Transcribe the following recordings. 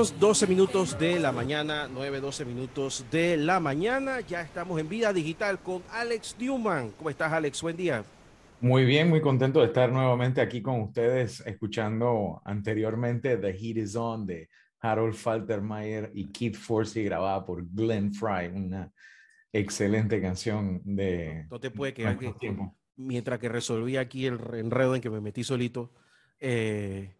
12 minutos de la mañana, 9, 12 minutos de la mañana. Ya estamos en Vida Digital con Alex Newman. ¿Cómo estás, Alex? Buen día. Muy bien, muy contento de estar nuevamente aquí con ustedes, escuchando anteriormente The Heat Is On de Harold Faltermeyer y Keith Forsey, grabada por Glenn Fry, una excelente canción de. No te puede quedar que, mientras que resolví aquí el enredo en que me metí solito. Eh,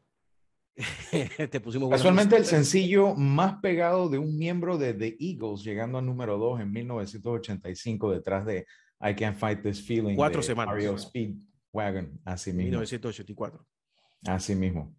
te pusimos Casualmente el sencillo más pegado de un miembro de The Eagles, llegando al número 2 en 1985, detrás de I Can't Fight This Feeling. Cuatro semanas. Speedwagon, así mismo. 1984. Así mismo.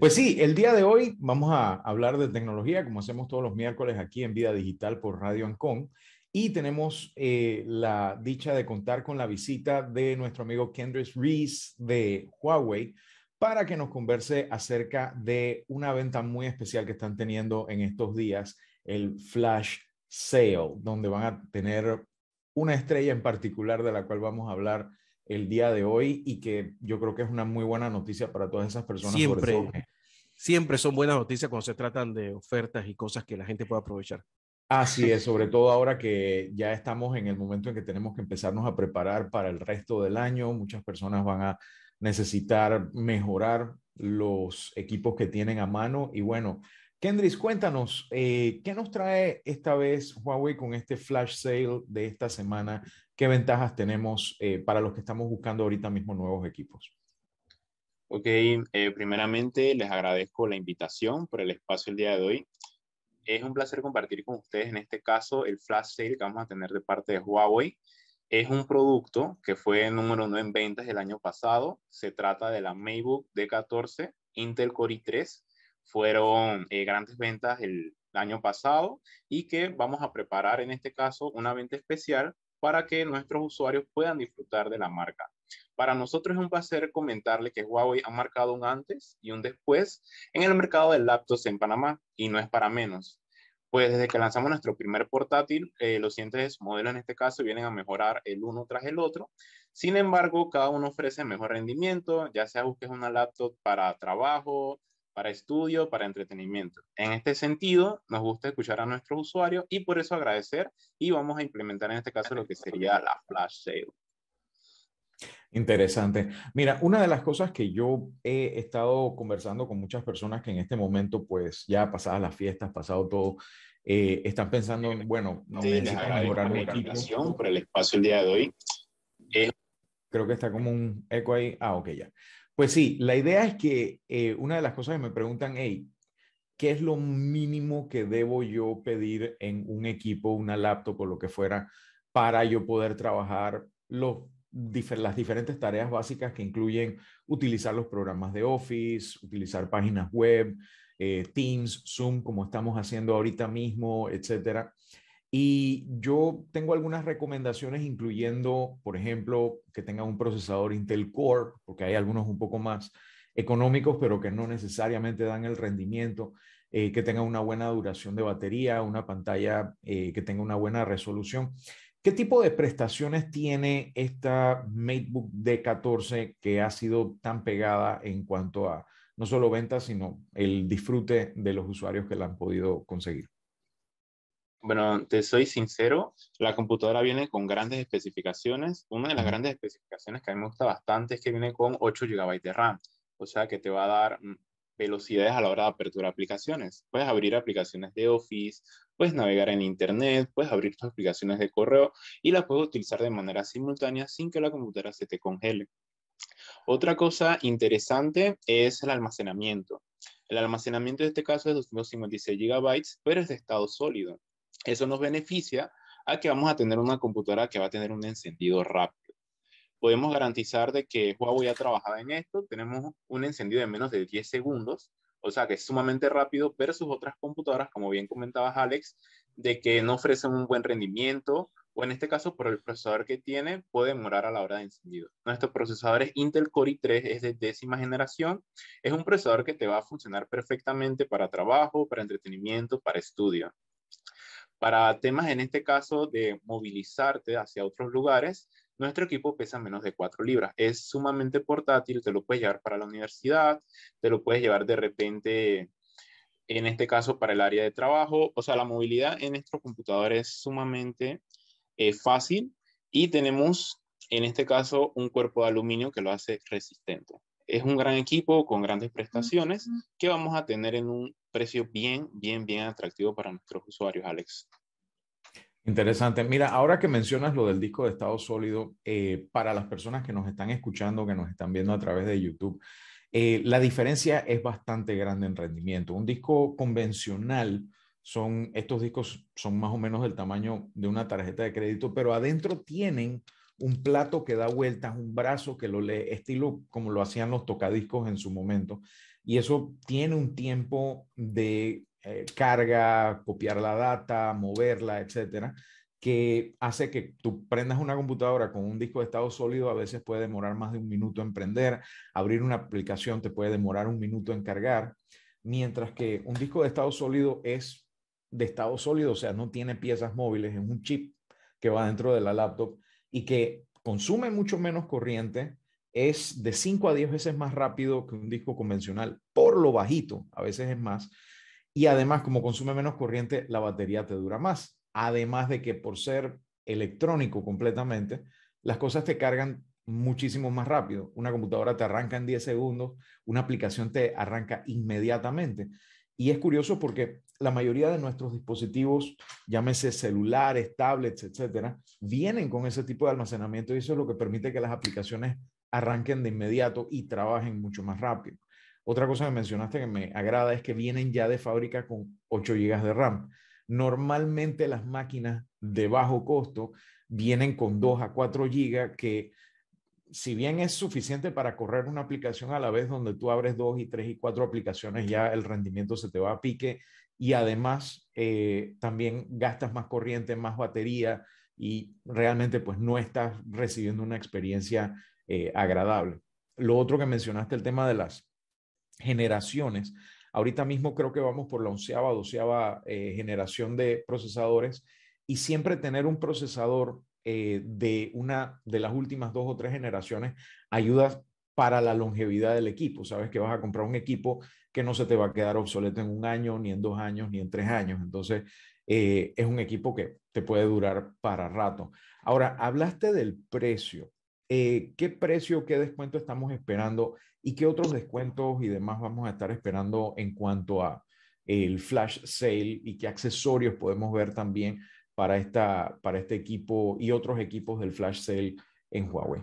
Pues sí, el día de hoy vamos a hablar de tecnología, como hacemos todos los miércoles aquí en Vida Digital por Radio Ancon. Y tenemos eh, la dicha de contar con la visita de nuestro amigo Kendrick Reese de Huawei, para que nos converse acerca de una venta muy especial que están teniendo en estos días, el Flash Sale, donde van a tener una estrella en particular de la cual vamos a hablar el día de hoy y que yo creo que es una muy buena noticia para todas esas personas. Siempre, siempre son buenas noticias cuando se tratan de ofertas y cosas que la gente pueda aprovechar. Así es, sobre todo ahora que ya estamos en el momento en que tenemos que empezarnos a preparar para el resto del año. Muchas personas van a necesitar mejorar los equipos que tienen a mano. Y bueno, Kendris, cuéntanos, eh, ¿qué nos trae esta vez Huawei con este flash sale de esta semana? ¿Qué ventajas tenemos eh, para los que estamos buscando ahorita mismo nuevos equipos? Ok, eh, primeramente les agradezco la invitación por el espacio el día de hoy. Es un placer compartir con ustedes en este caso el flash sale que vamos a tener de parte de Huawei. Es un producto que fue número uno en ventas el año pasado. Se trata de la MacBook D14 Intel Core i3. Fueron eh, grandes ventas el año pasado y que vamos a preparar en este caso una venta especial para que nuestros usuarios puedan disfrutar de la marca. Para nosotros es un placer comentarle que Huawei ha marcado un antes y un después en el mercado de laptops en Panamá y no es para menos pues desde que lanzamos nuestro primer portátil, eh, los siguientes modelos en este caso vienen a mejorar el uno tras el otro. Sin embargo, cada uno ofrece mejor rendimiento, ya sea busques una laptop para trabajo, para estudio, para entretenimiento. En este sentido, nos gusta escuchar a nuestros usuarios y por eso agradecer y vamos a implementar en este caso lo que sería la flash sale. Interesante. Mira, una de las cosas que yo he estado conversando con muchas personas que en este momento, pues ya pasadas las fiestas, pasado todo, eh, están pensando, bueno, no sí, mejorar un equipo. por el espacio el día de hoy. Creo que está como un eco ahí. Ah, ok, ya. Pues sí, la idea es que eh, una de las cosas que me preguntan, hey, ¿qué es lo mínimo que debo yo pedir en un equipo, una laptop o lo que fuera, para yo poder trabajar los las diferentes tareas básicas que incluyen utilizar los programas de Office, utilizar páginas web, eh, Teams, Zoom, como estamos haciendo ahorita mismo, etcétera. Y yo tengo algunas recomendaciones, incluyendo, por ejemplo, que tenga un procesador Intel Core, porque hay algunos un poco más económicos, pero que no necesariamente dan el rendimiento, eh, que tenga una buena duración de batería, una pantalla eh, que tenga una buena resolución. ¿Qué tipo de prestaciones tiene esta MateBook D14 que ha sido tan pegada en cuanto a no solo ventas, sino el disfrute de los usuarios que la han podido conseguir? Bueno, te soy sincero, la computadora viene con grandes especificaciones. Una de las grandes especificaciones que a mí me gusta bastante es que viene con 8 GB de RAM, o sea que te va a dar mm, velocidades a la hora de apertura de aplicaciones. Puedes abrir aplicaciones de Office, puedes navegar en Internet, puedes abrir tus aplicaciones de correo y las puedes utilizar de manera simultánea sin que la computadora se te congele. Otra cosa interesante es el almacenamiento. El almacenamiento en este caso es 256 GB, pero es de estado sólido. Eso nos beneficia a que vamos a tener una computadora que va a tener un encendido rápido podemos garantizar de que Huawei ha trabajado en esto. Tenemos un encendido de menos de 10 segundos, o sea que es sumamente rápido versus otras computadoras, como bien comentabas Alex, de que no ofrecen un buen rendimiento o en este caso por el procesador que tiene puede demorar a la hora de encendido. Nuestro procesador es Intel Core i3, es de décima generación, es un procesador que te va a funcionar perfectamente para trabajo, para entretenimiento, para estudio. Para temas en este caso de movilizarte hacia otros lugares, nuestro equipo pesa menos de 4 libras. Es sumamente portátil, te lo puedes llevar para la universidad, te lo puedes llevar de repente en este caso para el área de trabajo. O sea, la movilidad en nuestro computador es sumamente eh, fácil y tenemos en este caso un cuerpo de aluminio que lo hace resistente. Es un gran equipo con grandes prestaciones que vamos a tener en un precio bien, bien, bien atractivo para nuestros usuarios, Alex. Interesante. Mira, ahora que mencionas lo del disco de estado sólido, eh, para las personas que nos están escuchando, que nos están viendo a través de YouTube, eh, la diferencia es bastante grande en rendimiento. Un disco convencional son, estos discos son más o menos del tamaño de una tarjeta de crédito, pero adentro tienen un plato que da vueltas, un brazo que lo lee, estilo como lo hacían los tocadiscos en su momento. Y eso tiene un tiempo de eh, carga, copiar la data, moverla, etcétera, que hace que tú prendas una computadora con un disco de estado sólido, a veces puede demorar más de un minuto en prender, abrir una aplicación te puede demorar un minuto en cargar, mientras que un disco de estado sólido es de estado sólido, o sea, no tiene piezas móviles, es un chip que va dentro de la laptop y que consume mucho menos corriente, es de 5 a 10 veces más rápido que un disco convencional, por lo bajito, a veces es más. Y además, como consume menos corriente, la batería te dura más. Además de que por ser electrónico completamente, las cosas te cargan muchísimo más rápido. Una computadora te arranca en 10 segundos, una aplicación te arranca inmediatamente. Y es curioso porque la mayoría de nuestros dispositivos, llámese celulares, tablets, etcétera, vienen con ese tipo de almacenamiento y eso es lo que permite que las aplicaciones arranquen de inmediato y trabajen mucho más rápido. Otra cosa que mencionaste que me agrada es que vienen ya de fábrica con 8 GB de RAM. Normalmente las máquinas de bajo costo vienen con 2 a 4 GB que si bien es suficiente para correr una aplicación a la vez donde tú abres dos y tres y cuatro aplicaciones, ya el rendimiento se te va a pique y además eh, también gastas más corriente, más batería y realmente pues no estás recibiendo una experiencia eh, agradable. Lo otro que mencionaste, el tema de las generaciones. Ahorita mismo creo que vamos por la onceava, doceava eh, generación de procesadores y siempre tener un procesador eh, de una de las últimas dos o tres generaciones ayuda para la longevidad del equipo. Sabes que vas a comprar un equipo que no se te va a quedar obsoleto en un año, ni en dos años, ni en tres años. Entonces, eh, es un equipo que te puede durar para rato. Ahora, hablaste del precio. Eh, ¿Qué precio, qué descuento estamos esperando y qué otros descuentos y demás vamos a estar esperando en cuanto a el flash sale y qué accesorios podemos ver también para, esta, para este equipo y otros equipos del flash sale en Huawei?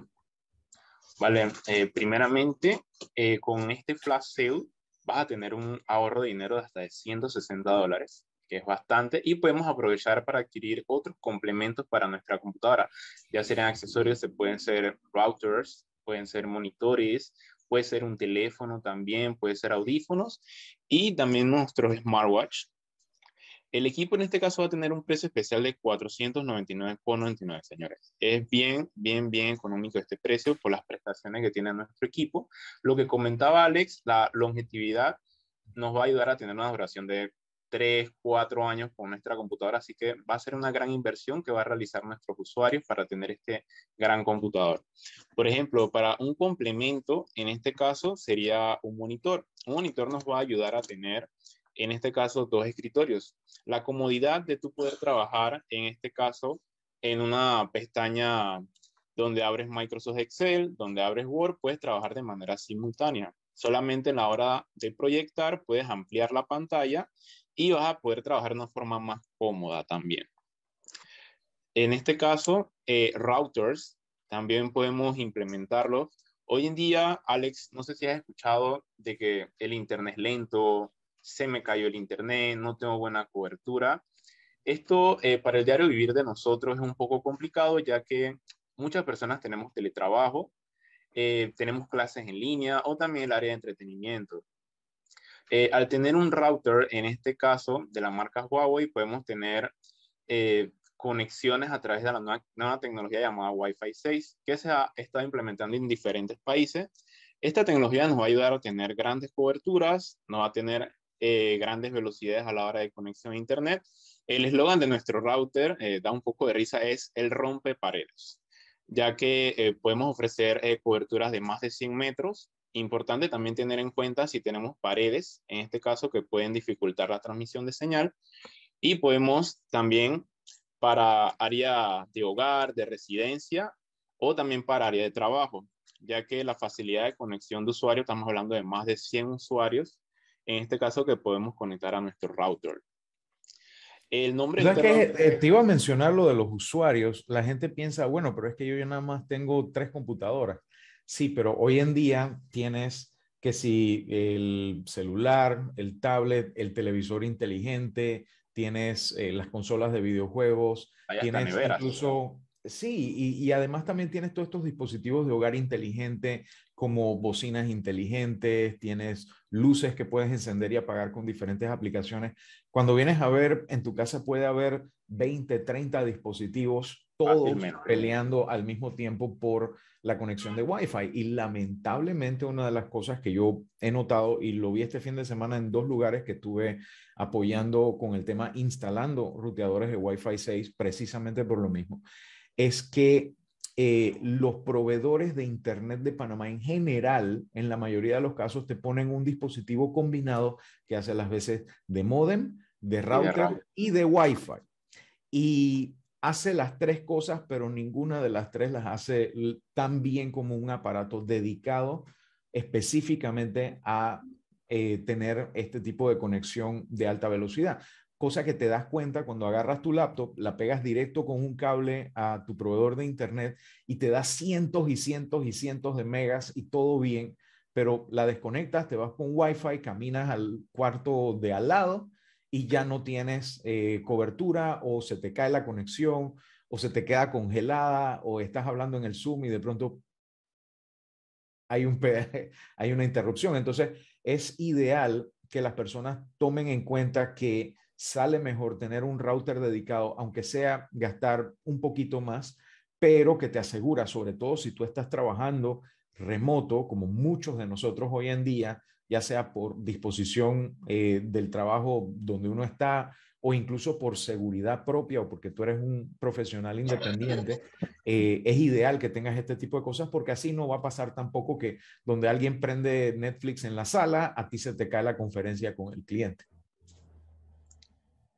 Vale, eh, primeramente, eh, con este flash sale vas a tener un ahorro de dinero de hasta de 160 dólares, que es bastante, y podemos aprovechar para adquirir otros complementos para nuestra computadora. Ya serían accesorios, se pueden ser routers, pueden ser monitores, puede ser un teléfono también, puede ser audífonos, y también nuestros smartwatch, el equipo en este caso va a tener un precio especial de 499,99, señores. Es bien, bien, bien económico este precio por las prestaciones que tiene nuestro equipo. Lo que comentaba Alex, la longevidad nos va a ayudar a tener una duración de 3, 4 años con nuestra computadora, así que va a ser una gran inversión que va a realizar nuestros usuarios para tener este gran computador. Por ejemplo, para un complemento, en este caso sería un monitor. Un monitor nos va a ayudar a tener en este caso, dos escritorios. La comodidad de tú poder trabajar, en este caso, en una pestaña donde abres Microsoft Excel, donde abres Word, puedes trabajar de manera simultánea. Solamente en la hora de proyectar puedes ampliar la pantalla y vas a poder trabajar de una forma más cómoda también. En este caso, eh, routers también podemos implementarlos. Hoy en día, Alex, no sé si has escuchado de que el Internet es lento, se me cayó el internet, no tengo buena cobertura. Esto eh, para el diario vivir de nosotros es un poco complicado ya que muchas personas tenemos teletrabajo, eh, tenemos clases en línea o también el área de entretenimiento. Eh, al tener un router, en este caso de la marca Huawei, podemos tener conexiones a través de la nueva, tecnología llamada Wi-Fi 6, que se ha estado implementando en diferentes países. Esta tecnología nos va a ayudar a tener grandes coberturas, nos va a tener eh, grandes velocidades a la hora de conexión a Internet. El eslogan de nuestro router, eh, da un poco de risa, es el rompe paredes, ya que eh, podemos ofrecer coberturas de más de 100 metros Importante también tener en cuenta si tenemos paredes, en este caso, que pueden dificultar la transmisión de señal. Y podemos también para área de hogar, de residencia o también para área de trabajo, ya que la facilidad de conexión de usuario, estamos hablando de más de 100 usuarios, en este caso que podemos conectar a nuestro router. El nombre que eh, te iba a mencionar lo de los usuarios. La gente piensa, bueno, pero es que yo ya nada más tengo tres computadoras. Sí, pero hoy en día tienes que si el celular, el tablet, el televisor inteligente, tienes eh, las consolas de videojuegos, tienes incluso, sí, y, y, además también tienes todos estos dispositivos de hogar inteligente como bocinas inteligentes, tienes luces que puedes encender y apagar con diferentes aplicaciones. Cuando vienes a ver, en tu casa puede haber 20, 30 dispositivos, todos peleando al mismo tiempo por la conexión de Wi-Fi. Y lamentablemente una de las cosas que yo he notado y lo vi este fin de semana en dos lugares que estuve apoyando con el tema instalando ruteadores de Wi-Fi 6 precisamente por lo mismo, es que eh, los proveedores de Internet de Panamá en general, en la mayoría de los casos, te ponen un dispositivo combinado que hace las veces de modem, de router y de, Wi-Fi. Y hace las tres cosas, pero ninguna de las tres las hace tan bien como un aparato dedicado específicamente a eh, tener este tipo de conexión de alta velocidad. Cosa que te das cuenta cuando agarras tu laptop, la pegas directo con un cable a tu proveedor de internet y te da cientos y cientos y cientos de megas y todo bien, pero la desconectas, te vas con Wi-Fi, caminas al cuarto de al lado y ya no tienes eh, cobertura o se te cae la conexión o se te queda congelada o estás hablando en el Zoom y de pronto hay, un, hay una interrupción. Entonces, es ideal que las personas tomen en cuenta que sale mejor tener un router dedicado, aunque sea gastar un poquito más, pero que te asegura, sobre todo si tú estás trabajando remoto, como muchos de nosotros hoy en día, ya sea por disposición eh, del trabajo donde uno está o incluso por seguridad propia o porque tú eres un profesional independiente, eh, es ideal que tengas este tipo de cosas porque así no va a pasar tampoco que donde alguien prende Netflix en la sala, a ti se te cae la conferencia con el cliente.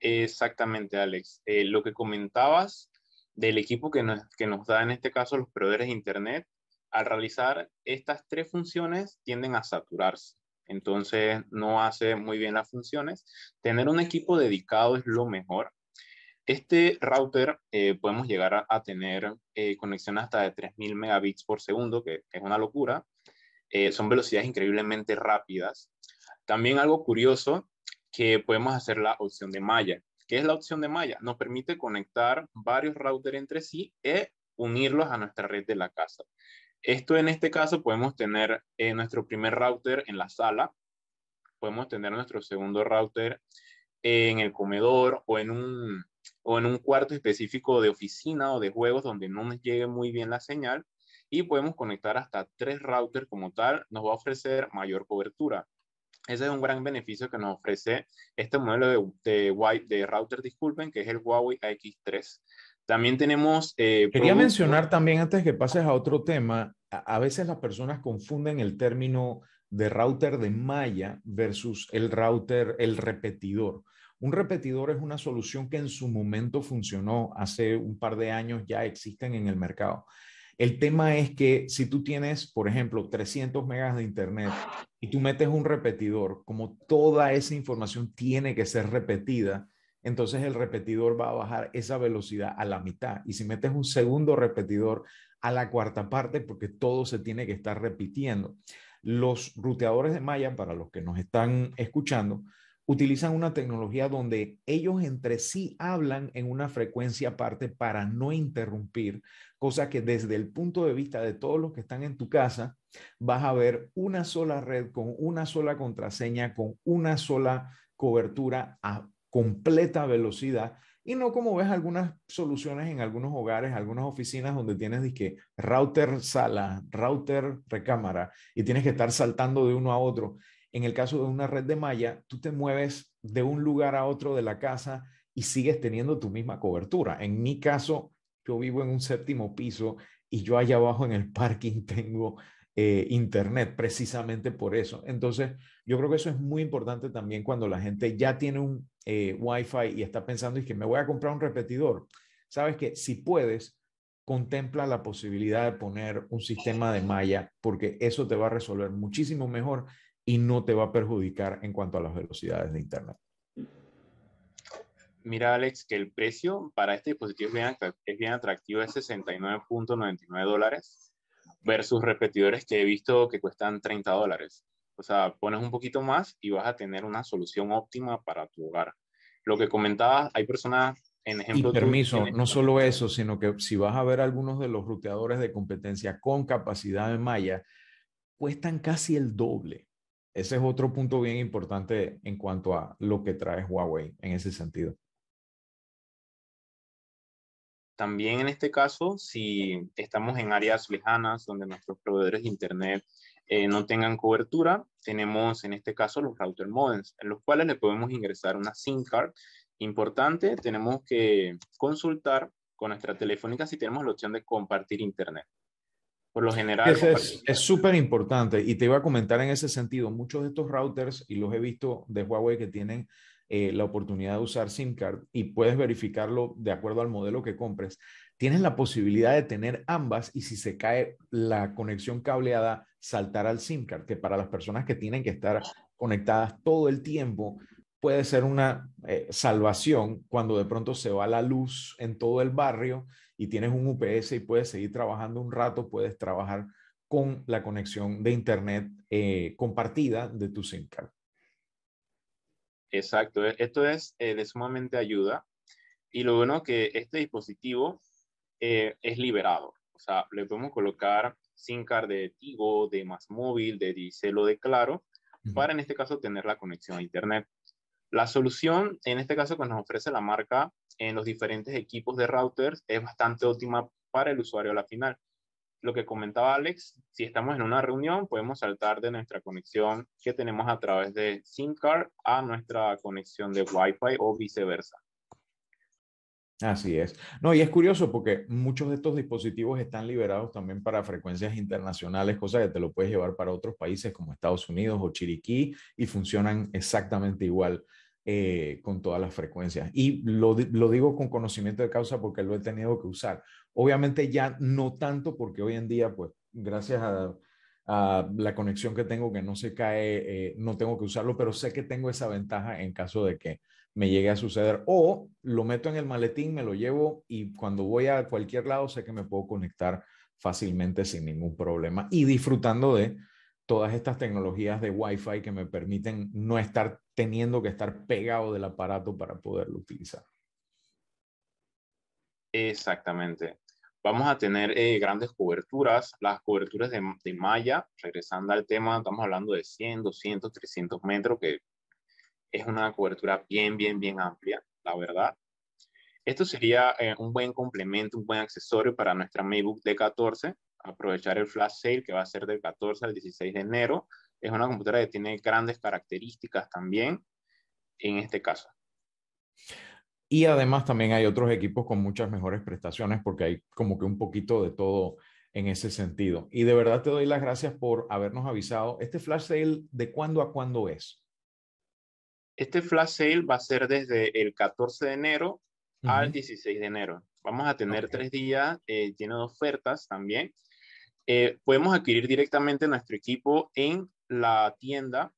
Exactamente, Alex. Eh, lo que comentabas del equipo que nos, que nos da en este caso los proveedores de Internet, al realizar estas tres funciones tienden a saturarse entonces no hace muy bien las funciones. Tener un equipo dedicado es lo mejor. Este router eh, podemos llegar a, tener eh, conexión hasta de 3000 megabits por segundo, que, es una locura. Eh, son velocidades increíblemente rápidas. También algo curioso que podemos hacer la opción de malla. ¿Qué es la opción de malla? Nos permite conectar varios routers entre sí e unirlos a nuestra red de la casa. Esto en este caso podemos tener eh, nuestro primer router en la sala, podemos tener nuestro segundo router en el comedor o en un, o en un cuarto específico de oficina o de juegos donde no nos llegue muy bien la señal y podemos conectar hasta tres routers como tal, nos va a ofrecer mayor cobertura. Ese es un gran beneficio que nos ofrece este modelo de, de, router, disculpen, que es el Huawei X3. También tenemos... Eh, Quería mencionar también, antes que pases a otro tema, a, veces las personas confunden el término de router de malla versus el router, el repetidor. Un repetidor es una solución que en su momento funcionó hace un par de años, ya existen en el mercado. El tema es que si tú tienes, por ejemplo, 300 megas de internet y tú metes un repetidor, como toda esa información tiene que ser repetida, entonces el repetidor va a bajar esa velocidad a la mitad. Y si metes un segundo repetidor a la cuarta parte, porque todo se tiene que estar repitiendo. Los ruteadores de malla, para los que nos están escuchando, utilizan una tecnología donde ellos entre sí hablan en una frecuencia aparte para no interrumpir, cosa que desde el punto de vista de todos los que están en tu casa, vas a ver una sola red con una sola contraseña, con una sola cobertura a completa velocidad y no como ves algunas soluciones en algunos hogares, algunas oficinas donde tienes que router sala, router recámara y tienes que estar saltando de uno a otro. En el caso de una red de malla, tú te mueves de un lugar a otro de la casa y sigues teniendo tu misma cobertura. En mi caso, yo vivo en un séptimo piso y yo allá abajo en el parking tengo eh, Internet, precisamente por eso. Entonces, yo creo que eso es muy importante también cuando la gente ya tiene un eh, Wi-Fi y está pensando, y que me voy a comprar un repetidor. Sabes que si puedes, contempla la posibilidad de poner un sistema de malla, porque eso te va a resolver muchísimo mejor y no te va a perjudicar en cuanto a las velocidades de Internet. Mira, Alex, que el precio para este dispositivo es bien, atractivo, es 69.99 dólares versus repetidores que he visto que cuestan 30 dólares. O sea, pones un poquito más y vas a tener una solución óptima para tu hogar. Lo que comentabas, hay personas, en ejemplo... Y permiso, no solo eso, sino que si vas a ver algunos de los ruteadores de competencia con capacidad de malla, cuestan casi el doble. Ese es otro punto bien importante en cuanto a lo que trae Huawei en ese sentido. También en este caso, si estamos en áreas lejanas donde nuestros proveedores de Internet eh, no tengan cobertura, tenemos en este caso los router modems, en los cuales le podemos ingresar una SIM card. Importante, tenemos que consultar con nuestra telefónica si tenemos la opción de compartir Internet. Por lo general. Es súper importante y te iba a comentar en ese sentido, muchos de estos routers, y los he visto de Huawei que tienen eh, la oportunidad de usar SIM card y puedes verificarlo de acuerdo al modelo que compres, tienes la posibilidad de tener ambas y si se cae la conexión cableada, saltar al SIM card, que para las personas que tienen que estar conectadas todo el tiempo, puede ser una eh, salvación cuando de pronto se va la luz en todo el barrio y tienes un UPS y puedes seguir trabajando un rato, puedes trabajar con la conexión de Internet eh, compartida de tu SIM card. Exacto, e, esto es eh, de sumamente ayuda. Y lo bueno que este dispositivo eh, es liberado. O sea, le podemos colocar SIM card de Tigo, de Más Móvil, de Dicel o de Claro, para en este caso tener la conexión a Internet. La solución, en este caso que nos ofrece la marca en los diferentes equipos de routers, es bastante óptima para el usuario a la final lo que comentaba Alex, si estamos en una reunión, podemos saltar de nuestra conexión que tenemos a través de SIM card a nuestra conexión de Wi-Fi o viceversa. Así es. No, y es curioso porque muchos de estos dispositivos están liberados también para frecuencias internacionales, cosa que te lo puedes llevar para otros países como Estados Unidos o Chiriquí y funcionan exactamente igual eh, con todas las frecuencias. Y lo, lo, digo con conocimiento de causa porque lo he tenido que usar. Obviamente ya no tanto porque hoy en día, pues gracias a, la conexión que tengo que no se cae, eh, no tengo que usarlo, pero sé que tengo esa ventaja en caso de que me llegue a suceder. O lo meto en el maletín, me lo llevo y cuando voy a cualquier lado sé que me puedo conectar fácilmente sin ningún problema y disfrutando de todas estas tecnologías de Wi-Fi que me permiten no estar teniendo que estar pegado del aparato para poderlo utilizar. Exactamente. Vamos a tener eh, grandes coberturas, las coberturas de, de, malla, regresando al tema, estamos hablando de 100, 200, 300 metros, que es una cobertura bien, bien, bien amplia, la verdad. Esto sería eh, un buen complemento, un buen accesorio para nuestra MacBook D14, aprovechar el flash sale que va a ser del 14 al 16 de enero. Es una computadora que tiene grandes características también en este caso. Y además también hay otros equipos con muchas mejores prestaciones porque hay como que un poquito de todo en ese sentido. Y de verdad te doy las gracias por habernos avisado. ¿Este flash sale de cuándo a cuándo es? Este flash sale va a ser desde el 14 de enero al 16 de enero. Vamos a tener tres días eh, llenos de ofertas también. Eh, podemos adquirir directamente nuestro equipo en la tienda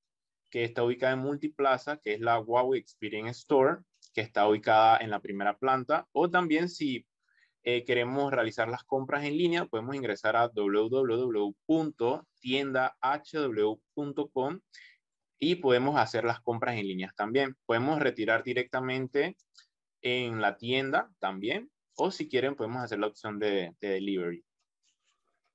que está ubicada en Multiplaza, que es la Huawei Experience Store, que está ubicada en la primera planta. O también si eh, queremos realizar las compras en línea, podemos ingresar a www.tiendahw.com y podemos hacer las compras en línea también. Podemos retirar directamente en la tienda también, o si quieren podemos hacer la opción de delivery.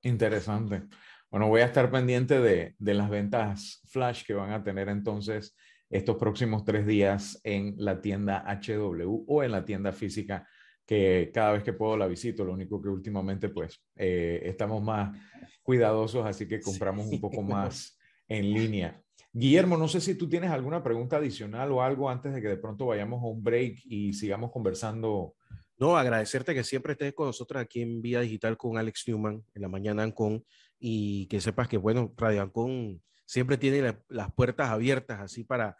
Interesante. Bueno, voy a estar pendiente de, las ventas flash que van a tener entonces estos próximos tres días en la tienda HW o en la tienda física que cada vez que puedo la visito. Lo único que últimamente pues eh, estamos más cuidadosos, así que compramos un poco más en línea. Guillermo, no sé si tú tienes alguna pregunta adicional o algo antes de que de pronto vayamos a un break y sigamos conversando no, agradecerte que siempre estés con nosotros aquí en Vía Digital con Alex Newman en la mañana con y que sepas que, bueno, Radio Ancon siempre tiene las puertas abiertas así para,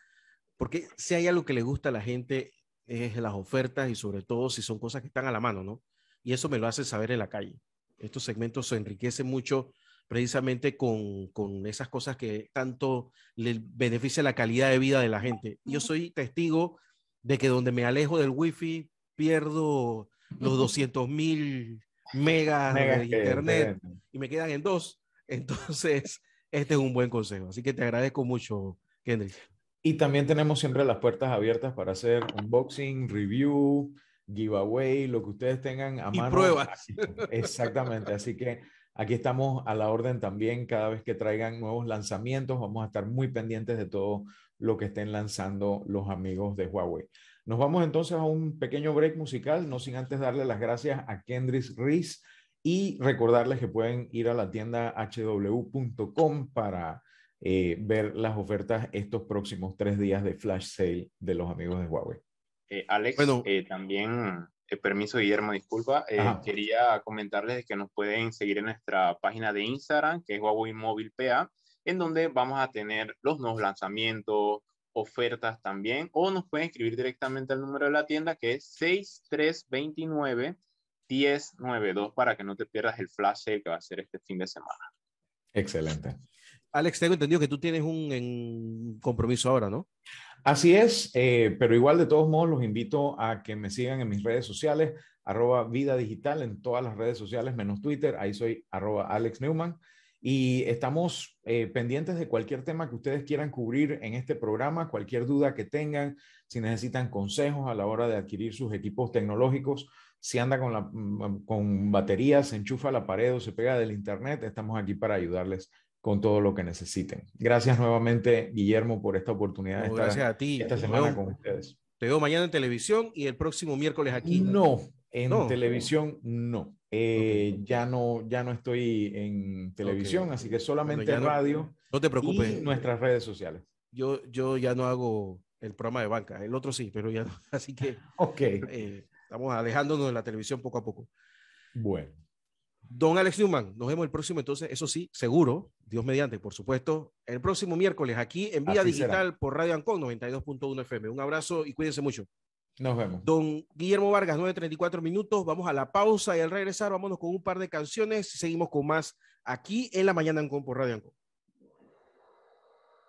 porque si hay algo que le gusta a la gente es las ofertas y sobre todo si son cosas que están a la mano, ¿no? Y eso me lo hace saber en la calle. Estos segmentos se enriquecen mucho precisamente con, con esas cosas que tanto le beneficia la calidad de vida de la gente. Yo soy testigo de que donde me alejo del wifi pierdo los 200 mil megas de internet y me quedan en dos. Entonces, este es un buen consejo. Así que te agradezco mucho, Kendrick. Y también tenemos siempre las puertas abiertas para hacer unboxing, review, giveaway, lo que ustedes tengan a mano. Y pruebas. Exactamente. Así que aquí estamos a la orden también. Cada vez que traigan nuevos lanzamientos, vamos a estar muy pendientes de todo lo que estén lanzando los amigos de Huawei. Nos vamos entonces a un pequeño break musical, no sin antes darle las gracias a Kendris Rees y recordarles que pueden ir a la tienda hw.com para eh, ver las ofertas estos próximos tres días de flash sale de los amigos de Huawei. Eh, Alex, bueno, eh, también, permiso Guillermo, disculpa, quería comentarles que nos pueden seguir en nuestra página de Instagram, que es Huawei Móvil PA, en donde vamos a tener los nuevos lanzamientos, ofertas también, o nos pueden escribir directamente al número de la tienda que es 6329 1092 para que no te pierdas el flash sale que va a ser este fin de semana. Excelente. Alex, tengo entendido que tú tienes un compromiso ahora, ¿no? Así es, eh, pero igual de todos modos los invito a que me sigan en mis redes sociales, arroba vida digital en todas las redes sociales menos Twitter, ahí soy arroba Alex Newman. Y estamos eh, pendientes de cualquier tema que ustedes quieran cubrir en este programa, cualquier duda que tengan, si necesitan consejos a la hora de adquirir sus equipos tecnológicos, si anda con, la, mm, con baterías, se enchufa a la pared o se pega del internet, estamos aquí para ayudarles con todo lo que necesiten. Gracias nuevamente, Guillermo, por esta oportunidad de estar gracias a ti. esta semana con ustedes. Te veo mañana en televisión y el próximo miércoles aquí. No, en televisión no. Eh, ya no. Ya no estoy en televisión, así que solamente radio. No te preocupes. Y nuestras redes sociales. Yo, yo ya no hago el programa de banca, el otro sí, pero ya no. Así que ok eh, estamos alejándonos de la televisión poco a poco. Bueno. Don Alex Newman, nos vemos el próximo entonces, eso sí, seguro, Dios mediante, por supuesto, el próximo miércoles aquí en Vía Digital por Radio Ancon 92.1 FM. Un abrazo y cuídense mucho. Nos vemos. Don Guillermo Vargas, 9.34 minutos. Vamos a la pausa y al regresar, vámonos con un par de canciones y seguimos con más aquí en la mañana en por Radio Ancon.